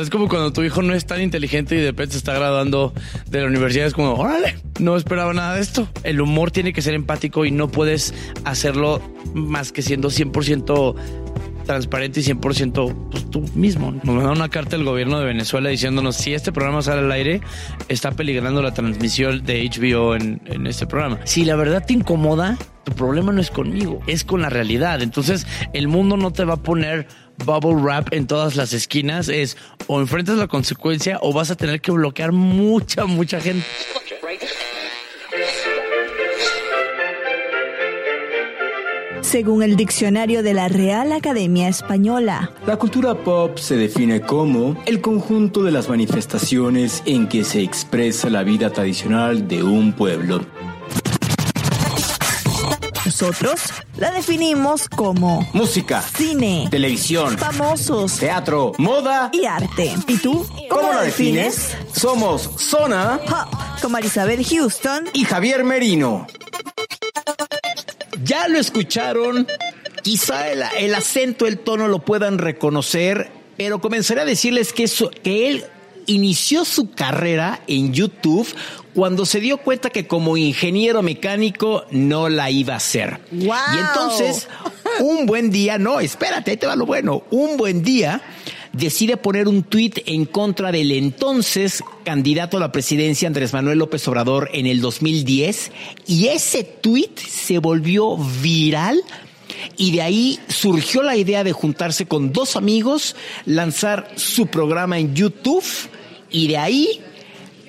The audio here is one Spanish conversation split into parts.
Es como cuando tu hijo no es tan inteligente y de repente se está graduando de la universidad. Es como, órale, no esperaba nada de esto. El humor tiene que ser empático y no puedes hacerlo más que siendo 100% transparente y 100% pues, tú mismo. Nos mandaron una carta del gobierno de Venezuela diciéndonos si este programa sale al aire, está peligrando la transmisión de HBO en, en este programa. Si la verdad te incomoda, tu problema no es conmigo, es con la realidad. Entonces, el mundo no te va a poner bubble wrap en todas las esquinas. Es o enfrentas la consecuencia o vas a tener que bloquear mucha, mucha gente. Según el diccionario de la Real Academia Española, La cultura pop se define como el conjunto de las manifestaciones en que se expresa la vida tradicional de un pueblo. Nosotros la definimos como Música, cine, televisión, famosos teatro, moda. y arte. ¿Y tú? ¿Cómo lo defines? Somos Zona Hop, con Marisabel Houston. y Javier Merino. Ya lo escucharon, quizá el, el acento, el tono lo puedan reconocer, pero comenzaré a decirles que, eso, que él inició su carrera en YouTube cuando se dio cuenta que como ingeniero mecánico no la iba a hacer. ¡Guau! Y entonces, un buen día, no, espérate, ahí te va lo bueno, un buen día decide poner un tuit en contra del entonces candidato a la presidencia Andrés Manuel López Obrador en el 2010 y ese tuit se volvió viral y de ahí surgió la idea de juntarse con dos amigos, lanzar su programa en YouTube y de ahí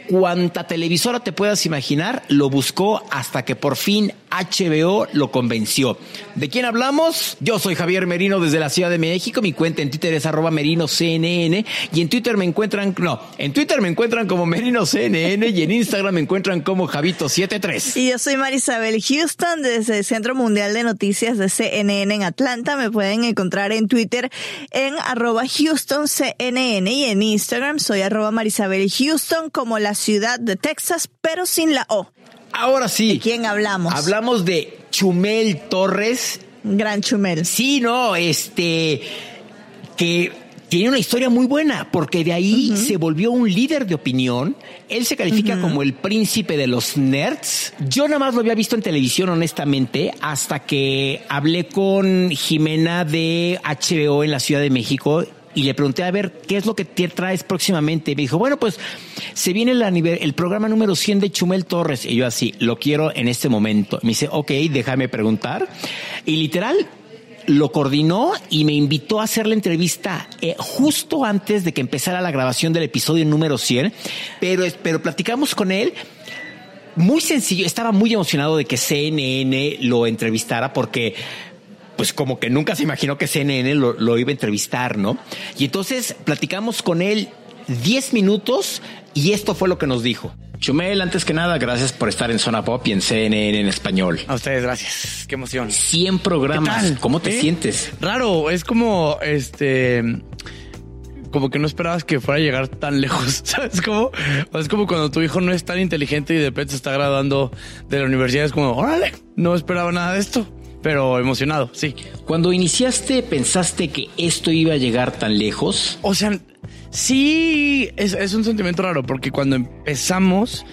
cuanta televisora te puedas imaginar, lo buscó hasta que por fin HBO lo convenció. ¿De quién hablamos? Yo soy Javier Merino desde la Ciudad de México. Mi cuenta en Twitter es arroba merinoCNN y en Twitter me encuentran, no, en Twitter me encuentran como merinoCNN y en Instagram me encuentran como Javito73. Y yo soy Marisabel Houston desde el Centro Mundial de Noticias de CNN en Atlanta. Me pueden encontrar en Twitter en arroba HoustonCNN y en Instagram soy arroba Marisabel Houston como la ciudad de Texas, pero sin la O. Ahora sí. ¿De quién hablamos? Hablamos de Chumel Torres, Gran Chumel. Sí, no, este, que tiene una historia muy buena, porque de ahí se volvió un líder de opinión. Él se califica como el príncipe de los nerds. Yo nada más lo había visto en televisión, honestamente, hasta que hablé con Jimena de HBO en la Ciudad de México. Y le pregunté a ver qué es lo que te traes próximamente. Y me dijo, bueno, pues se viene el, programa número 100 de Chumel Torres. Y yo así, lo quiero en este momento. Me dice, ok, déjame preguntar. Y literal, lo coordinó y me invitó a hacer la entrevista eh, justo antes de que empezara la grabación del episodio número 100. Pero, pero platicamos con él. Muy sencillo, estaba muy emocionado de que CNN lo entrevistara porque pues como que nunca se imaginó que CNN lo, lo iba a entrevistar, ¿no? Y entonces platicamos con él 10 minutos y esto fue lo que nos dijo. Chumel, antes que nada, gracias por estar en Zona Pop y en CNN en español. A ustedes, gracias. Qué emoción. 100 programas. ¿Cómo te ¿Eh? sientes? Raro, es como este. Como que no esperabas que fuera a llegar tan lejos, ¿sabes cómo? O es como cuando tu hijo no es tan inteligente y de repente se está graduando de la universidad, es como, órale, no esperaba nada de esto, pero emocionado, sí. Cuando iniciaste, ¿pensaste que esto iba a llegar tan lejos? O sea, sí, es, es un sentimiento raro porque cuando empezamos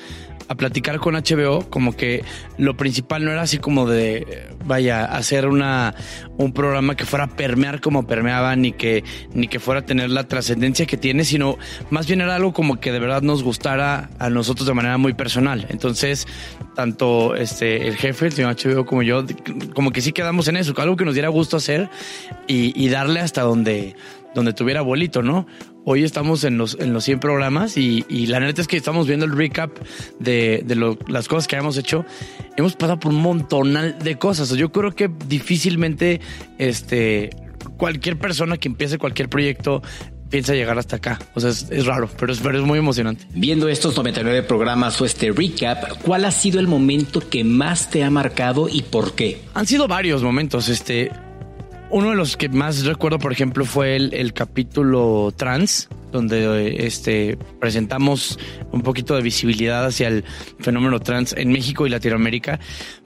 a platicar con HBO, como que lo principal no era así como de, vaya, hacer una, un programa que fuera a permear como permeaba, ni que, ni que fuera a tener la trascendencia que tiene, sino más bien era algo como que de verdad nos gustara a nosotros de manera muy personal. Entonces, tanto este, el jefe, el señor HBO, como yo, como que sí quedamos en eso, algo que nos diera gusto hacer y, darle hasta donde, donde tuviera abuelito, ¿no? Hoy estamos en los, en los 100 programas y, y la neta es que estamos viendo el recap de, de lo- las cosas que hemos hecho. Hemos pasado por un montonal de cosas. Yo creo que difícilmente, este, cualquier persona que empiece cualquier proyecto piensa llegar hasta acá. O sea, es, raro, pero es, pero es muy emocionante. Viendo estos 99 programas o este recap, ¿cuál ha sido el momento que más te ha marcado y por qué? Han sido varios momentos. Este, uno de los que más recuerdo, por ejemplo, fue el, capítulo trans, donde este, presentamos un poquito de visibilidad hacia el fenómeno trans en México y Latinoamérica,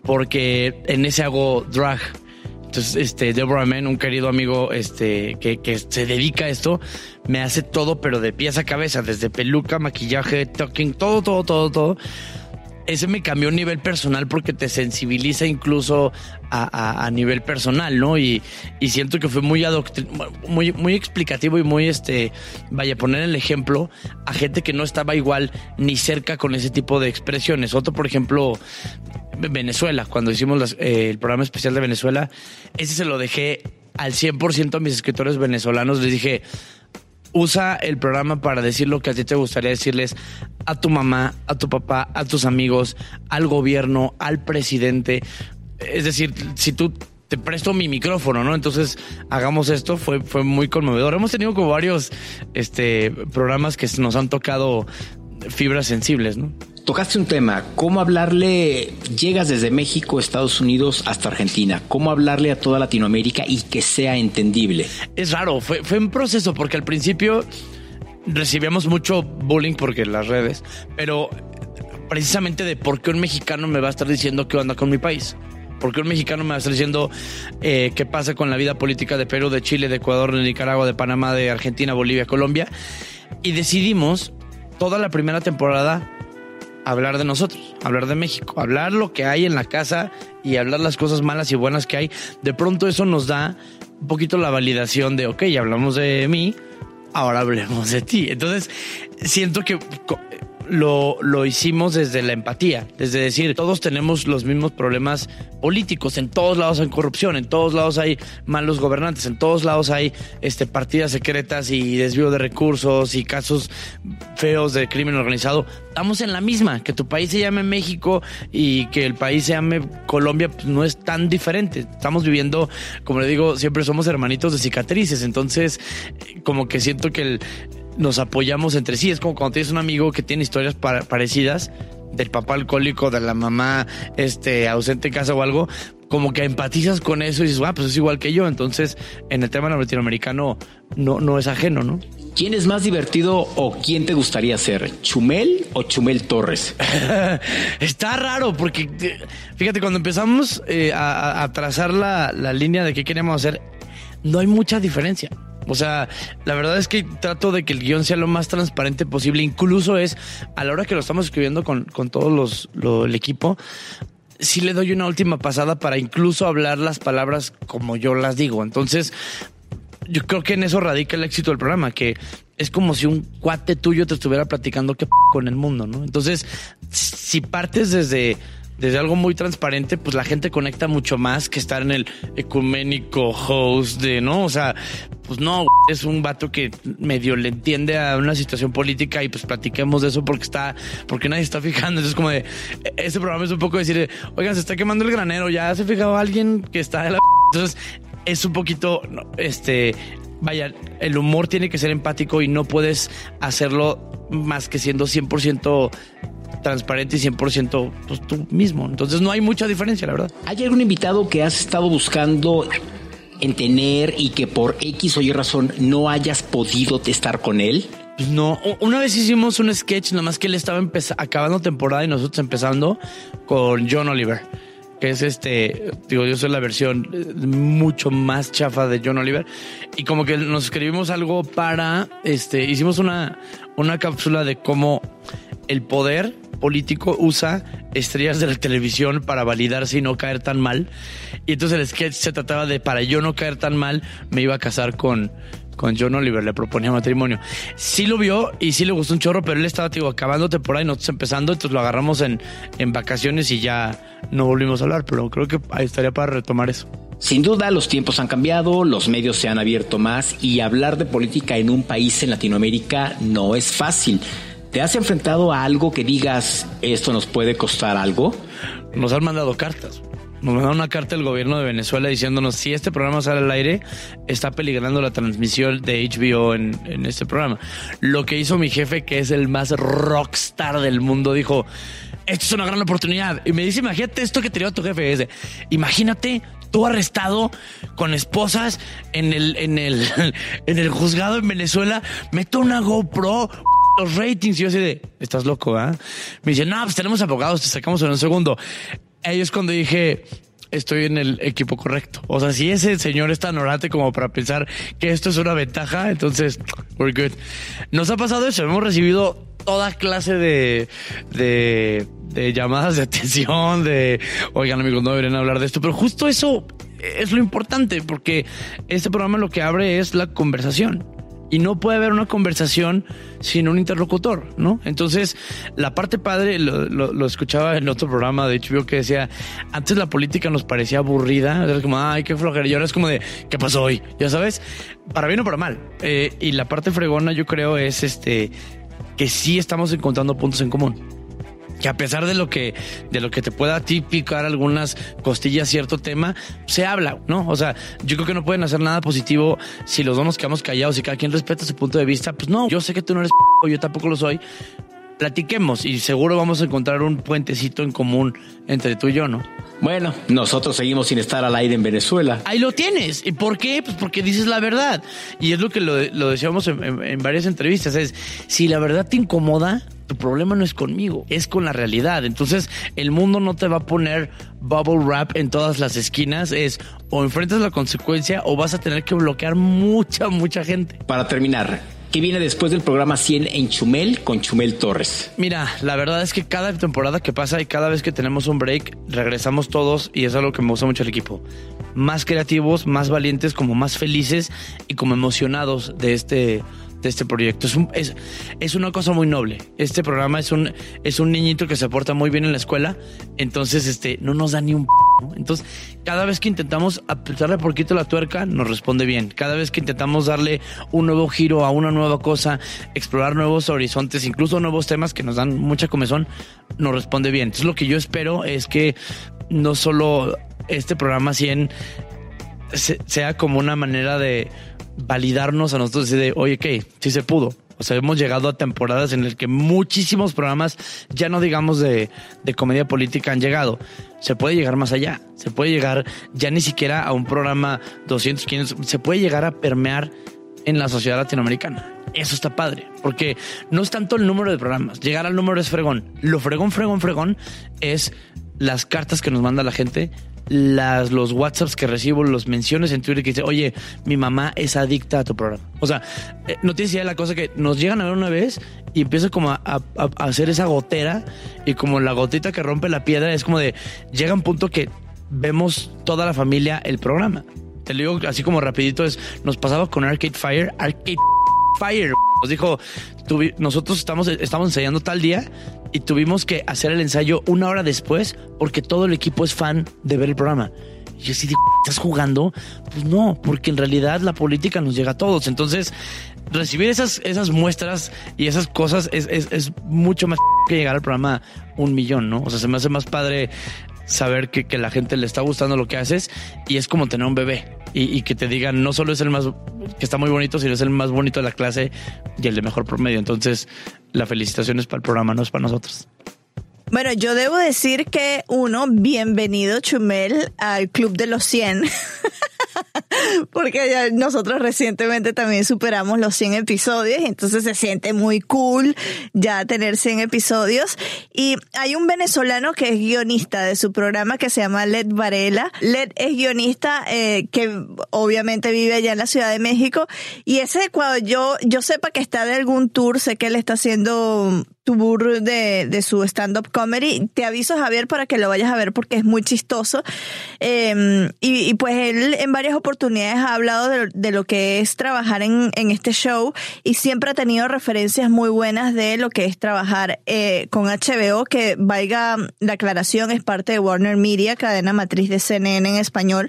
porque en ese hago drag. Entonces, este, Deborah Men, un querido amigo este, que, que se dedica a esto, me hace todo, pero de pies a cabeza, desde peluca, maquillaje, talking, todo, todo, todo, todo ese me cambió a nivel personal porque te sensibiliza incluso a, nivel personal, ¿no? Y, siento que fue muy, muy, muy explicativo y muy, este, vaya, poner el ejemplo a gente que no estaba igual ni cerca con ese tipo de expresiones. Otro, por ejemplo, Venezuela, cuando hicimos eh, el programa especial de Venezuela, ese se lo dejé al 100% a mis escritores venezolanos. Les dije, usa el programa para decir lo que a ti te gustaría decirles a tu mamá, a tu papá, a tus amigos, al gobierno, al presidente. Es decir, si tú te presto mi micrófono, ¿no? Entonces hagamos esto, fue, fue muy conmovedor. Hemos tenido como varios este, programas que nos han tocado fibras sensibles, ¿no? Tocaste un tema, ¿cómo hablarle, llegas desde México, Estados Unidos hasta Argentina, cómo hablarle a toda Latinoamérica y que sea entendible? Es raro, fue, fue un proceso porque al principio recibíamos mucho bullying porque las redes, pero precisamente de por qué un mexicano me va a estar diciendo qué onda con mi país. ¿Por qué un mexicano me va a estar diciendo eh, qué pasa con la vida política de Perú, de Chile, de Ecuador, de Nicaragua, de Panamá, de Argentina, Bolivia, Colombia? Y decidimos toda la primera temporada hablar de nosotros, hablar de México, hablar lo que hay en la casa y hablar las cosas malas y buenas que hay. De pronto eso nos da un poquito la validación de, ok, hablamos de mí, ahora hablemos de ti. Entonces, siento que lo, lo hicimos desde la empatía, desde decir, todos tenemos los mismos problemas políticos, en todos lados hay corrupción, en todos lados hay malos gobernantes, en todos lados hay este, partidas secretas y desvío de recursos y casos feos de crimen organizado. Estamos en la misma, que tu país se llame México y que el país se llame Colombia, pues no es tan diferente. Estamos viviendo, como le digo, siempre somos hermanitos de cicatrices, entonces como que siento que el nos apoyamos entre sí. Es como cuando tienes un amigo que tiene historias parecidas del papá alcohólico, de la mamá este, ausente en casa o algo, como que empatizas con eso y dices, ah, pues es igual que yo. Entonces, en el tema latinoamericano no, no es ajeno, ¿no? ¿Quién es más divertido o quién te gustaría ser? ¿Chumel o Chumel Torres? Está raro porque, fíjate, cuando empezamos eh, a, trazar la, la línea de qué queremos hacer, no hay mucha diferencia. O sea, la verdad es que trato de que el guion sea lo más transparente posible. Incluso es, a la hora que lo estamos escribiendo con, con todos los, el equipo, sí le doy una última pasada para incluso hablar las palabras como yo las digo. Entonces, yo creo que en eso radica el éxito del programa, que es como si un cuate tuyo te estuviera platicando qué p con el mundo, ¿no? Entonces, si partes desde desde algo muy transparente, pues la gente conecta mucho más que estar en el ecuménico host de, ¿no? O sea, pues no, es un vato que medio le entiende a una situación política y pues platiquemos de eso porque está, porque nadie está fijando. Entonces, como de, ese programa es un poco decir, oigan, se está quemando el granero, ya se ha fijado alguien que está de la. Entonces, es un poquito, este, vaya, el humor tiene que ser empático y no puedes hacerlo más que siendo 100% transparente y 100% pues, tú mismo. Entonces no hay mucha diferencia, la verdad. ¿Hay algún invitado que has estado buscando en tener y que por X o Y razón no hayas podido estar con él? Pues no, una vez hicimos un sketch, nomás que él estaba acabando temporada y nosotros empezando con John Oliver, que es este, digo, yo soy la versión eh, mucho más chafa de John Oliver, y como que nos escribimos algo para, este, hicimos una, una cápsula de cómo el poder político usa estrellas de la televisión para validarse y no caer tan mal. Y entonces el sketch se trataba de para yo no caer tan mal, me iba a casar con, con John Oliver, le proponía matrimonio. Sí lo vio y sí le gustó un chorro, pero él estaba digo, acabando temporada y nosotros empezando, entonces lo agarramos en, en vacaciones y ya no volvimos a hablar, pero creo que ahí estaría para retomar eso. Sin duda, los tiempos han cambiado, los medios se han abierto más y hablar de política en un país en Latinoamérica no es fácil. ¿Te has enfrentado a algo que digas, esto nos puede costar algo? Nos han mandado cartas. Nos mandaron una carta del gobierno de Venezuela diciéndonos si este programa sale al aire, está peligrando la transmisión de HBO en, este programa. Lo que hizo mi jefe, que es el más rockstar del mundo, dijo, esto es una gran oportunidad. Y me dice, imagínate esto que tenía tu jefe. Es de, imagínate tú arrestado con esposas en el, en el, en el juzgado en Venezuela, meto una GoPro, los ratings. Y yo así de, estás loco, ¿ah? Me dice, no, pues tenemos abogados, te sacamos en un segundo. Ahí es cuando dije, estoy en el equipo correcto. O sea, si ese señor es tan orate como para pensar que esto es una ventaja, entonces, we're good. Nos ha pasado eso, hemos recibido toda clase de, de llamadas de atención, de, oigan amigos, no deberían hablar de esto, pero justo eso es lo importante, porque este programa lo que abre es la conversación. Y no puede haber una conversación sin un interlocutor, ¿no? Entonces, la parte padre, lo, escuchaba en otro programa de HBO que decía, antes la política nos parecía aburrida, era como, ay, qué flojera, y ahora es como de, ¿qué pasó hoy? Ya sabes, para bien o para mal. Eh, y la parte fregona, yo creo, es este, que sí estamos encontrando puntos en común que a pesar de lo que de lo que te pueda a ti picar algunas costillas cierto tema se habla no o sea yo creo que no pueden hacer nada positivo si los dos nos quedamos callados y cada quien respeta su punto de vista pues no yo sé que tú no eres p- yo tampoco lo soy platiquemos y seguro vamos a encontrar un puentecito en común entre tú y yo no Bueno, nosotros seguimos sin estar al aire en Venezuela. Ahí lo tienes. ¿Y por qué? Pues porque dices la verdad. Y es lo que lo, lo decíamos en, en- en varias entrevistas. Es, si la verdad te incomoda, tu problema no es conmigo, es con la realidad. Entonces, el mundo no te va a poner bubble wrap en todas las esquinas. Es o enfrentas la consecuencia o vas a tener que bloquear mucha, mucha gente. Para terminar, ¿qué viene después del programa 100 en Chumel con Chumel Torres? Mira, la verdad es que cada temporada que pasa y cada vez que tenemos un break, regresamos todos y es algo que me gusta mucho el equipo. Más creativos, más valientes, como más felices y como emocionados de este, este proyecto. Es, es, una cosa muy noble. Este programa es un, es un niñito que se porta muy bien en la escuela, entonces este, no nos da ni un... p-. Entonces, cada vez que intentamos apretarle poquito la tuerca, nos responde bien. Cada vez que intentamos darle un nuevo giro a una nueva cosa, explorar nuevos horizontes, incluso nuevos temas que nos dan mucha comezón, nos responde bien. Entonces, lo que yo espero es que no solo este programa 100 se- sea como una manera de validarnos a nosotros y de, oye, ¿qué? Sí se pudo. O sea, hemos llegado a temporadas en las que muchísimos programas, ya no digamos de, de comedia política, han llegado. Se puede llegar más allá. Se puede llegar ya ni siquiera a un programa 200, 500. Se puede llegar a permear en la sociedad latinoamericana. Eso está padre, porque no es tanto el número de programas. Llegar al número es fregón. Lo fregón, fregón, fregón es las cartas que nos manda la gente, las, los WhatsApps que recibo, los menciones en Twitter que dice, oye, mi mamá es adicta a tu programa. O sea, eh, no tienes idea de la cosa que nos llegan a ver una vez y empieza como a, a- hacer esa gotera y como la gotita que rompe la piedra es como de, llega un punto que vemos toda la familia el programa. Te lo digo así como rapidito, es, nos pasaba con Arcade Fire, Arcade Fire. Nos dijo, nosotros estamos, estamos ensayando tal día y tuvimos que hacer el ensayo una hora después porque todo el equipo es fan de ver el programa. Y yo así digo, ¿estás jugando? Pues no, porque en realidad la política nos llega a todos. Entonces, recibir esas, esas muestras y esas cosas es, es, es mucho más que llegar al programa un millón, ¿no? O sea, se me hace más padre saber que, que la gente le está gustando lo que haces y es como tener un bebé y, y que te digan no solo es el más que está muy bonito, sino es el más bonito de la clase y el de mejor promedio. Entonces, la felicitación es para el programa, no es para nosotros. Bueno, yo debo decir que uno, bienvenido Chumel al Club de los 100. Porque ya nosotros recientemente también superamos los 100 episodios, entonces se siente muy cool ya tener 100 episodios. Y hay un venezolano que es guionista de su programa que se llama Led Varela. Led es guionista eh, que obviamente vive allá en la Ciudad de México. Y ese, cuando yo, yo sepa que está de algún tour, sé que él está haciendo tour de, de su stand-up comedy. Te aviso, Javier, para que lo vayas a ver porque es muy chistoso. Eh, y, pues él en varias oportunidades ha hablado de, de lo que es trabajar en, en este show y siempre ha tenido referencias muy buenas de lo que es trabajar eh, con HBO, que valga la aclaración, es parte de Warner Media, cadena matriz de CNN en español,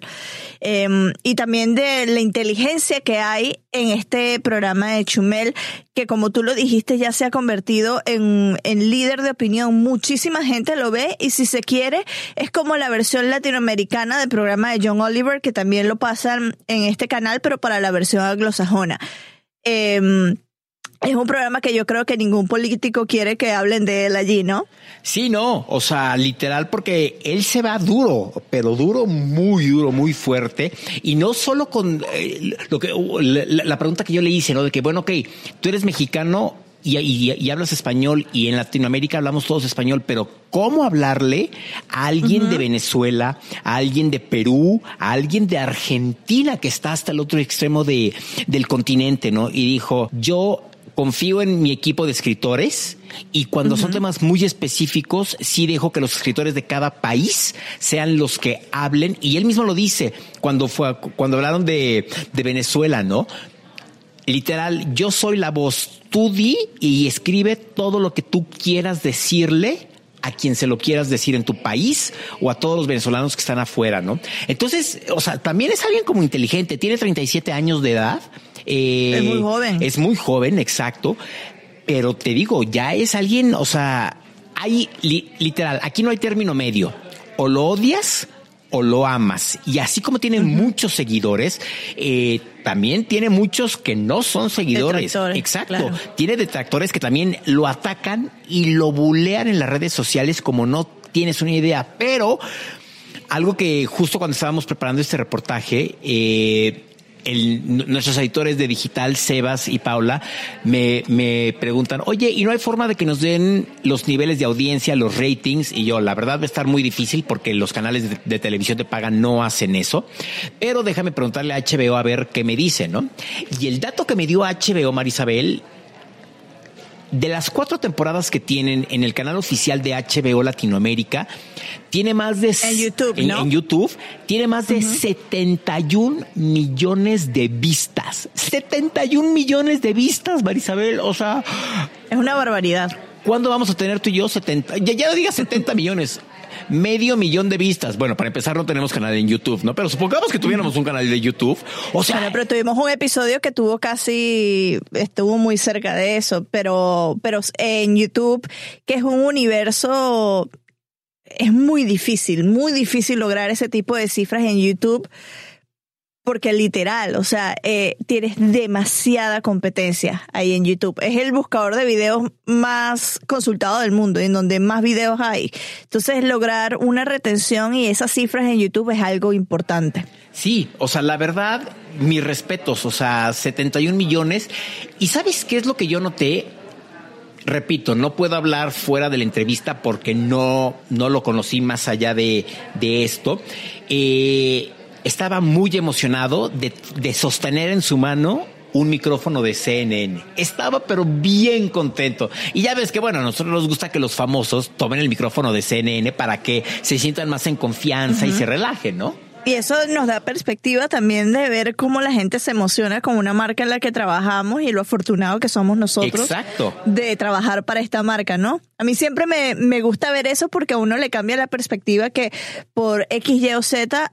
Eh, y también de la inteligencia que hay en este programa de Chumel, que como tú lo dijiste ya se ha convertido en, en líder de opinión. Muchísima gente lo ve y si se quiere es como la versión latinoamericana del programa de John Oliver, que también lo pasan en este canal, pero para la versión anglosajona. Eh, es un programa que yo creo que ningún político quiere que hablen de él allí, ¿no? Sí, no, o sea, literal, porque él se va duro, pero duro, muy duro, muy fuerte, y no solo con eh, lo que la, la, pregunta que yo le hice, ¿no? De que, bueno, ok, tú eres mexicano, y, y, y, hablas español y en Latinoamérica hablamos todos español, pero ¿cómo hablarle a alguien uh -huh. de Venezuela, a alguien de Perú, a alguien de Argentina que está hasta el otro extremo de, del continente, ¿no? Y dijo, yo confío en mi equipo de escritores y cuando uh -huh. son temas muy específicos, sí dejo que los escritores de cada país sean los que hablen. Y él mismo lo dice cuando fue, cuando hablaron de, de Venezuela, ¿no? Literal, yo soy la voz, tú di y escribe todo lo que tú quieras decirle a quien se lo quieras decir en tu país o a todos los venezolanos que están afuera, ¿no? Entonces, o sea, también es alguien como inteligente, tiene 37 años de edad. Eh, es muy joven. Es muy joven, exacto. Pero te digo, ya es alguien, o sea, hay li literal, aquí no hay término medio. O lo odias o lo amas. Y así como tiene uh -huh. muchos seguidores, eh, también tiene muchos que no son seguidores. Exacto. Claro. Tiene detractores que también lo atacan y lo bulean en las redes sociales como no tienes una idea. Pero algo que justo cuando estábamos preparando este reportaje, eh, nuestros editores de digital, Sebas y Paula, me, me, preguntan, oye, ¿y no hay forma de que nos den los niveles de audiencia, los ratings? Y yo, la verdad va a estar muy difícil porque los canales de, de televisión de paga no hacen eso. Pero déjame preguntarle a HBO a ver qué me dice, ¿no? Y el dato que me dio HBO, Marisabel, de las cuatro temporadas que tienen en el canal oficial de HBO Latinoamérica, tiene más de en YouTube, en, ¿no? en YouTube tiene más de uh -huh. 71 millones de vistas. 71 millones de vistas, Marisabel. O sea, es una barbaridad. ¿Cuándo vamos a tener tú y yo 70? Ya, ya no digas 70 millones medio millón de vistas. Bueno, para empezar no tenemos canal en YouTube, ¿no? Pero supongamos que tuviéramos un canal de YouTube. O sea, bueno, pero tuvimos un episodio que tuvo casi, estuvo muy cerca de eso, pero, pero en YouTube, que es un universo, es muy difícil, muy difícil lograr ese tipo de cifras en YouTube porque literal, o sea, eh, tienes demasiada competencia ahí en YouTube. Es el buscador de videos más consultado del mundo, en donde más videos hay. Entonces, lograr una retención y esas cifras en YouTube es algo importante. Sí, o sea, la verdad, mis respetos, o sea, 71 millones. ¿Y sabes qué es lo que yo noté? repito, no puedo hablar fuera de la entrevista porque no, no lo conocí más allá de, de esto. Eh, estaba muy emocionado de, de, sostener en su mano un micrófono de CNN. Estaba pero bien contento. Y ya ves que, bueno, a nosotros nos gusta que los famosos tomen el micrófono de CNN para que se sientan más en confianza uh -huh. y se relajen, ¿no? Y eso nos da perspectiva también de ver cómo la gente se emociona con una marca en la que trabajamos y lo afortunado que somos nosotros Exacto. de trabajar para esta marca, ¿no? A mí siempre me, me gusta ver eso porque a uno le cambia la perspectiva que por X, Y o Z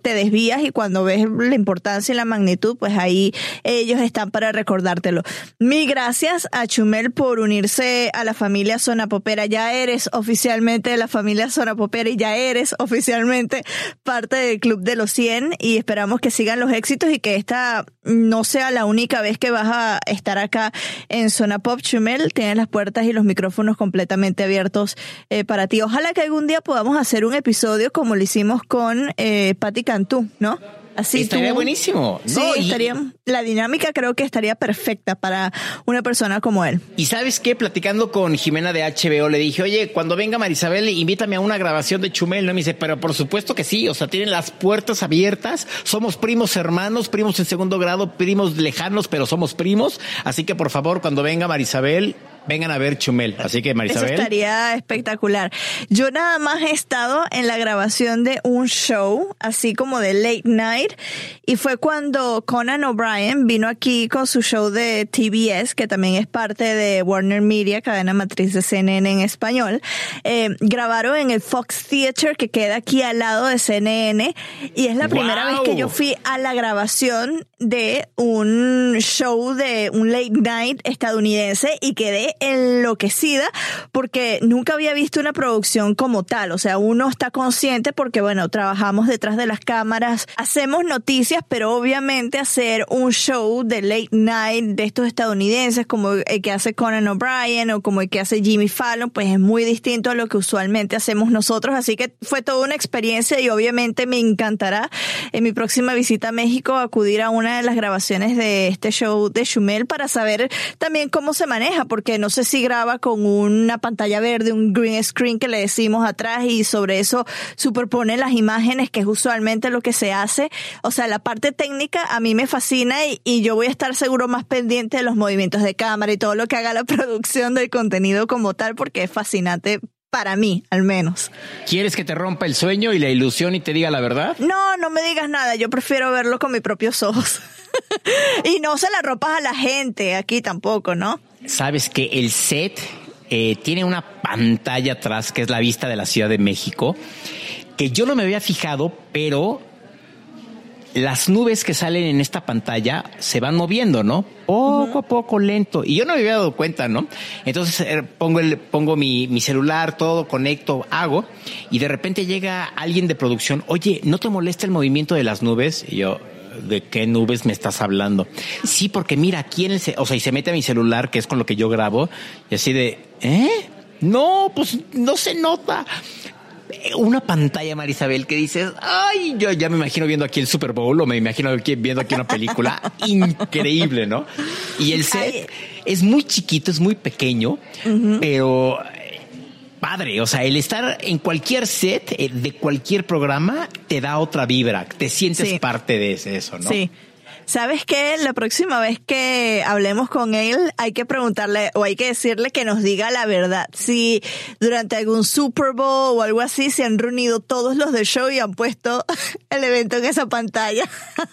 te desvías y cuando ves la importancia y la magnitud, pues ahí ellos están para recordártelo. Mil gracias a Chumel por unirse a la familia Zona Popera. Ya eres oficialmente de la familia Zona Popera y ya eres oficialmente parte del Club de los 100 y esperamos que sigan los éxitos y que esta no sea la única vez que vas a estar acá en Zona Pop Chumel. Tienes las puertas y los micrófonos completamente abiertos eh, para ti. Ojalá que algún día podamos hacer un episodio como lo hicimos con eh, Patti Cantú, ¿no? Así estaría tú, buenísimo. Sí, no, estaría, y, la dinámica creo que estaría perfecta para una persona como él. Y sabes qué, platicando con Jimena de HBO, le dije, oye, cuando venga Marisabel, invítame a una grabación de Chumel. No me dice, pero por supuesto que sí. O sea, tienen las puertas abiertas. Somos primos hermanos, primos en segundo grado, primos lejanos, pero somos primos. Así que por favor, cuando venga Marisabel, vengan a ver Chumel. Así que Marisabel. Eso estaría espectacular. Yo nada más he estado en la grabación de un show, así como de late night, y fue cuando Conan O'Brien vino aquí con su show de TBS, que también es parte de Warner Media, cadena matriz de CNN en español. Eh, grabaron en el Fox Theater, que queda aquí al lado de CNN, y es la primera vez que yo fui a la grabación de un show de un late night estadounidense y quedé enloquecida porque nunca había visto una producción como tal. O sea, uno está consciente porque, bueno, trabajamos detrás de las cámaras, hacemos noticias, pero obviamente hacer un show de late night de estos estadounidenses como el que hace Conan O'Brien o como el que hace Jimmy Fallon, pues es muy distinto a lo que usualmente hacemos nosotros. Así que fue toda una experiencia y obviamente me encantará en mi próxima visita a México acudir a una de las grabaciones de este show de Chumel para saber también cómo se maneja, porque no sé si graba con una pantalla verde, un green screen que le decimos atrás y sobre eso superpone las imágenes, que es usualmente lo que se hace. O sea, la parte técnica a mí me fascina y yo voy a estar seguro más pendiente de los movimientos de cámara y todo lo que haga la producción del contenido como tal, porque es fascinante para mí, al menos. ¿Quieres que te rompa el sueño y la ilusión y te diga la verdad? No, no me digas nada. Yo prefiero verlo con mis propios ojos. y no se la ropas a la gente aquí tampoco, ¿no? Sabes que el set eh, tiene una pantalla atrás que es la vista de la Ciudad de México, que yo no me había fijado, pero las nubes que salen en esta pantalla se van moviendo, ¿no? Poco a poco, lento. Y yo no me había dado cuenta, ¿no? Entonces eh, pongo, el, pongo mi, mi, celular, todo, conecto, hago, y de repente llega alguien de producción, oye, ¿no te molesta el movimiento de las nubes? Y yo, ¿de qué nubes me estás hablando? Sí, porque mira, aquí en el, o sea, y se mete a mi celular, que es con lo que yo grabo, y así de, ¿eh? No, pues no se nota una pantalla, Marisabel, que dices, ay, yo ya me imagino viendo aquí el Super Bowl o me imagino viendo aquí una película increíble, ¿no? Y el set es muy chiquito, es muy pequeño, pero padre, o sea, el estar en cualquier set de cualquier programa te da otra vibra, te sientes sí. parte de eso, ¿no? Sí. ¿Sabes qué? La próxima vez que hablemos con él hay que preguntarle o hay que decirle que nos diga la verdad. Si durante algún Super Bowl o algo así se han reunido todos los del show y han puesto el evento en esa pantalla.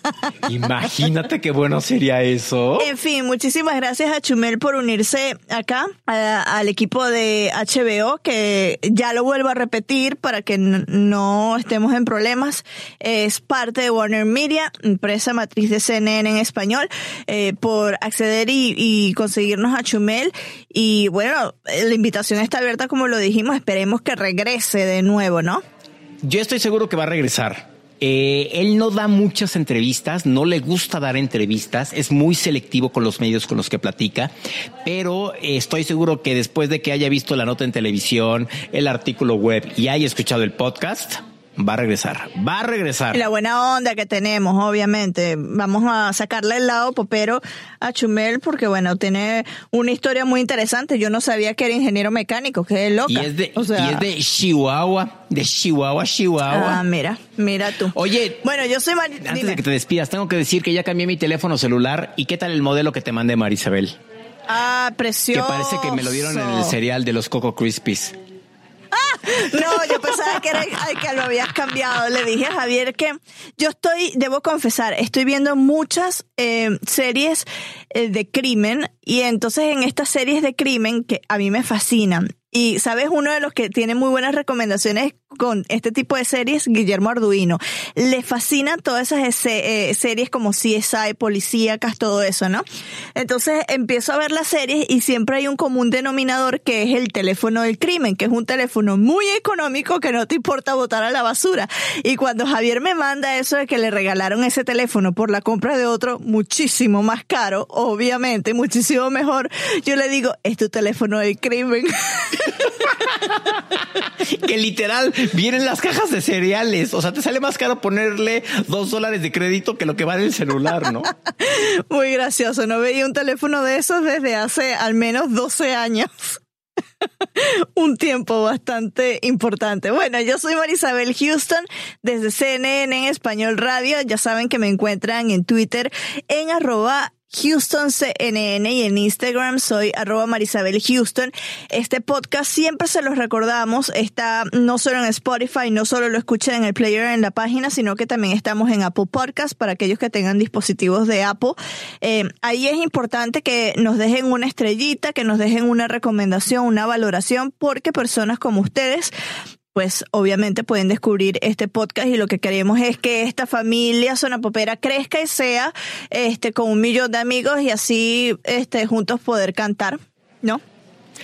Imagínate qué bueno sería eso. En fin, muchísimas gracias a Chumel por unirse acá a, al equipo de HBO, que ya lo vuelvo a repetir para que no estemos en problemas. Es parte de Warner Media, empresa matriz de CNN en español, eh, por acceder y, conseguirnos a Chumel. Y bueno, la invitación está abierta, como lo dijimos, esperemos que regrese de nuevo, ¿no? Yo estoy seguro que va a regresar. Eh, él no da muchas entrevistas, no le gusta dar entrevistas, es muy selectivo con los medios con los que platica, pero eh, estoy seguro que después de que haya visto la nota en televisión, el artículo web y haya escuchado el podcast, va a regresar, va a regresar. Y la buena onda que tenemos, obviamente. Vamos a sacarle el lado popero a Chumel porque, bueno, tiene una historia muy interesante. Yo no sabía que era ingeniero mecánico, que es loca. Y es de, o sea, y es de Chihuahua, de Chihuahua, Chihuahua. Ah, mira, mira tú. Oye, bueno, yo soy Mar Antes Dime. de que te despidas, tengo que decir que ya cambié mi teléfono celular. ¿Y qué tal el modelo que te mandé, Marisabel? Ah, precioso. Que parece que me lo dieron en el cereal de los Coco Crispies. No, yo pensaba que era que lo habías cambiado. Le dije a Javier que yo estoy, debo confesar, estoy viendo muchas eh, series eh, de crimen y entonces en estas series de crimen que a mí me fascinan. Y sabes, uno de los que tiene muy buenas recomendaciones con este tipo de series, Guillermo Arduino. Le fascinan todas esas eh, series como CSI, policíacas, todo eso, ¿no? Entonces empiezo a ver las series y siempre hay un común denominador que es el teléfono del crimen, que es un teléfono muy económico que no te importa botar a la basura. Y cuando Javier me manda eso de que le regalaron ese teléfono por la compra de otro muchísimo más caro, obviamente, muchísimo mejor, yo le digo, es tu teléfono del crimen. que literal vienen las cajas de cereales. O sea, te sale más caro ponerle dos dólares de crédito que lo que vale el celular, ¿no? Muy gracioso. No veía un teléfono de esos desde hace al menos 12 años. un tiempo bastante importante. Bueno, yo soy Marisabel Houston desde CNN en Español Radio. Ya saben que me encuentran en Twitter en arroba Houston CNN y en Instagram soy arroba Marisabel Houston. Este podcast siempre se los recordamos, está no solo en Spotify, no solo lo escuchan en el player en la página, sino que también estamos en Apple Podcast para aquellos que tengan dispositivos de Apple. Eh, ahí es importante que nos dejen una estrellita, que nos dejen una recomendación, una valoración, porque personas como ustedes pues obviamente pueden descubrir este podcast y lo que queremos es que esta familia sonapopera crezca y sea este con un millón de amigos y así este juntos poder cantar, ¿no?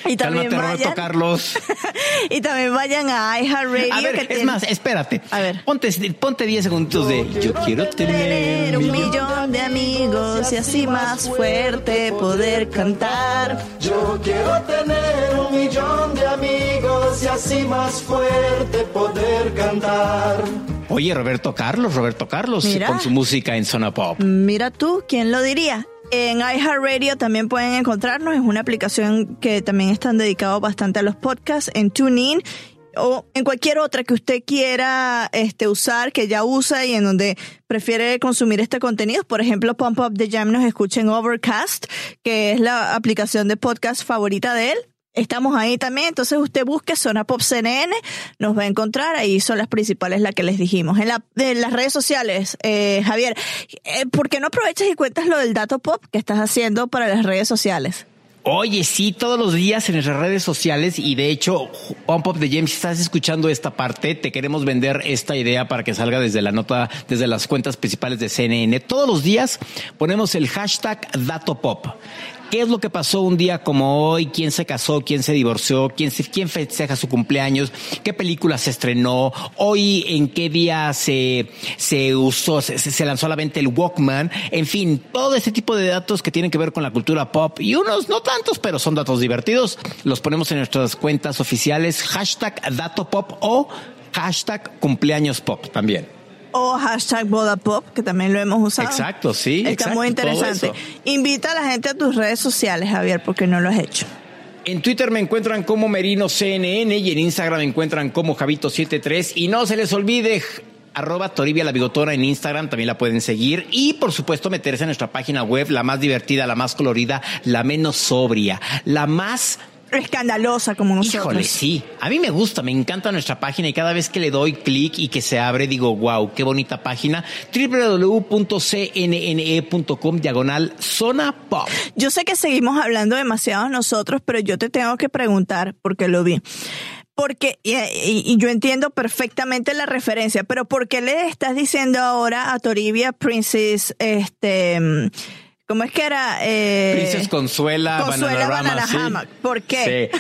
Y también Cálmate, vayan, Carlos. y también vayan a iHeartRadio. A ver, es más, espérate. A ver. Ponte, ponte 10 segundos de Yo quiero tener un millón de amigos y así más fuerte poder cantar. Yo quiero tener un millón de amigos y así más fuerte poder cantar. Oye, Roberto Carlos, Roberto Carlos, con su música en Zona Pop. Mira tú, ¿quién lo diría? En iHeartRadio también pueden encontrarnos. Es una aplicación que también están dedicados bastante a los podcasts en TuneIn o en cualquier otra que usted quiera este, usar, que ya usa y en donde prefiere consumir este contenido. Por ejemplo, Pump Up the Jam nos escuchen Overcast, que es la aplicación de podcast favorita de él. Estamos ahí también, entonces usted busque Zona Pop CNN, nos va a encontrar, ahí son las principales las que les dijimos. En, la, las redes sociales, eh, Javier, eh, ¿por qué no aprovechas y cuentas lo del dato pop que estás haciendo para las redes sociales? Oye, sí, todos los días en nuestras redes sociales y de hecho, Pump Pop de James, si estás escuchando esta parte, te queremos vender esta idea para que salga desde la nota, desde las cuentas principales de CNN. Todos los días ponemos el hashtag DatoPop. ¿Qué es lo que pasó un día como hoy? ¿Quién se casó? ¿Quién se divorció? ¿Quién, se, quién festeja su cumpleaños? ¿Qué película se estrenó? Hoy, ¿en qué día se, se usó, se, lanzó a la venta el Walkman? En fin, todo ese tipo de datos que tienen que ver con la cultura pop y unos no tantos, pero son datos divertidos. Los ponemos en nuestras cuentas oficiales, hashtag datopop o hashtag cumpleaños pop también o hashtag boda pop, que también lo hemos usado. Exacto, sí. Está muy interesante. Invita a la gente a tus redes sociales, Javier, porque no lo has hecho. En Twitter me encuentran como Merino CNN y en Instagram me encuentran como Javito73. Y no se les olvide, arroba Toribia la Bigotona en Instagram, también la pueden seguir. Y por supuesto meterse en nuestra página web, la más divertida, la más colorida, la menos sobria, la más escandalosa como nosotros. Híjole, sí. A mí me gusta, me encanta nuestra página y cada vez que le doy clic y que se abre digo, wow, qué bonita página. www.cnne.com diagonal zona pop. Yo sé que seguimos hablando demasiado nosotros, pero yo te tengo que preguntar porque lo vi porque, y, yo entiendo perfectamente la referencia, pero ¿por qué le estás diciendo ahora a Toribia Princess, este, ¿Cómo es que era? Eh, Princess Consuela, Consuela Banana, ¿Por qué?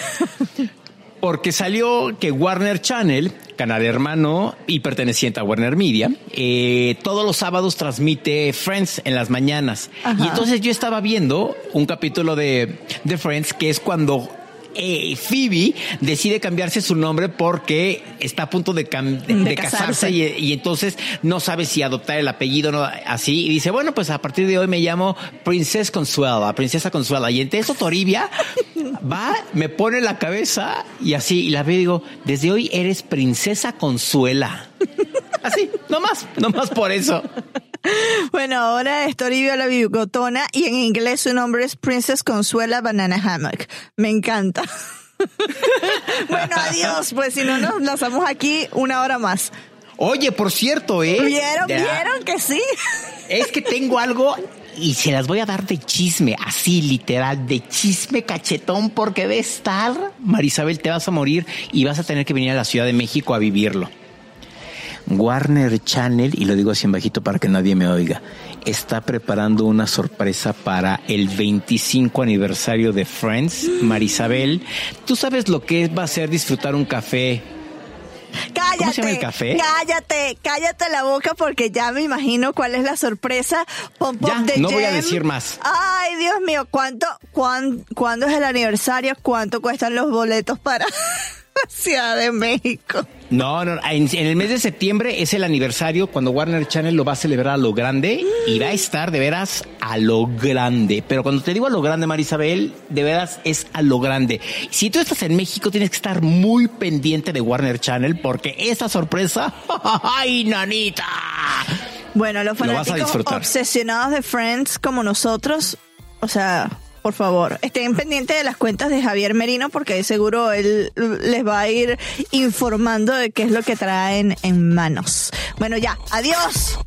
Porque salió que Warner Channel, canal hermano y perteneciente a Warner Media, eh, todos los sábados transmite Friends en las mañanas. Y entonces yo estaba viendo un capítulo de, de Friends que es cuando eh, Phoebe decide cambiarse su nombre porque está a punto de, casarse, y, entonces no sabe si adoptar el apellido no así y dice bueno pues a partir de hoy me llamo Princesa Consuela Princesa Consuela y entre eso Toribia va me pone la cabeza y así y la veo y digo desde hoy eres Princesa Consuela así no más no más por eso bueno, ahora es Toribio la Bigotona y en inglés su nombre es Princess Consuela Banana Hammock. Me encanta. bueno, adiós, pues si no nos lanzamos aquí una hora más. Oye, por cierto, ¿eh? ¿Vieron? ¿Vieron que sí? es que tengo algo y se las voy a dar de chisme, así literal, de chisme cachetón, porque de estar, Marisabel, te vas a morir y vas a tener que venir a la Ciudad de México a vivirlo. Warner Channel, y lo digo así en bajito para que nadie me oiga, está preparando una sorpresa para el 25 aniversario de Friends. Marisabel, ¿tú sabes lo que va a ser disfrutar un café Cállate. ¿Cómo se llama el café? Cállate, cállate la boca porque ya me imagino cuál es la sorpresa. ya, no voy a decir más. Ay, Dios mío, ¿cuánto, cuándo es el aniversario? ¿Cuánto cuestan los boletos para Ciudad de México? No, no, en, el mes de septiembre es el aniversario cuando Warner Channel lo va a celebrar a lo grande y va a estar de veras a lo grande. Pero cuando te digo a lo grande, Marisabel, de veras es a lo grande. Si tú estás en México, tienes que estar muy pendiente de Warner Channel porque esa sorpresa, ¡ay, nanita! Bueno, los fanáticos obsesionados de Friends como nosotros, o sea, por favor, estén pendientes de las cuentas de Javier Merino porque seguro él les va a ir informando de qué es lo que traen en manos. Bueno, ya, adiós.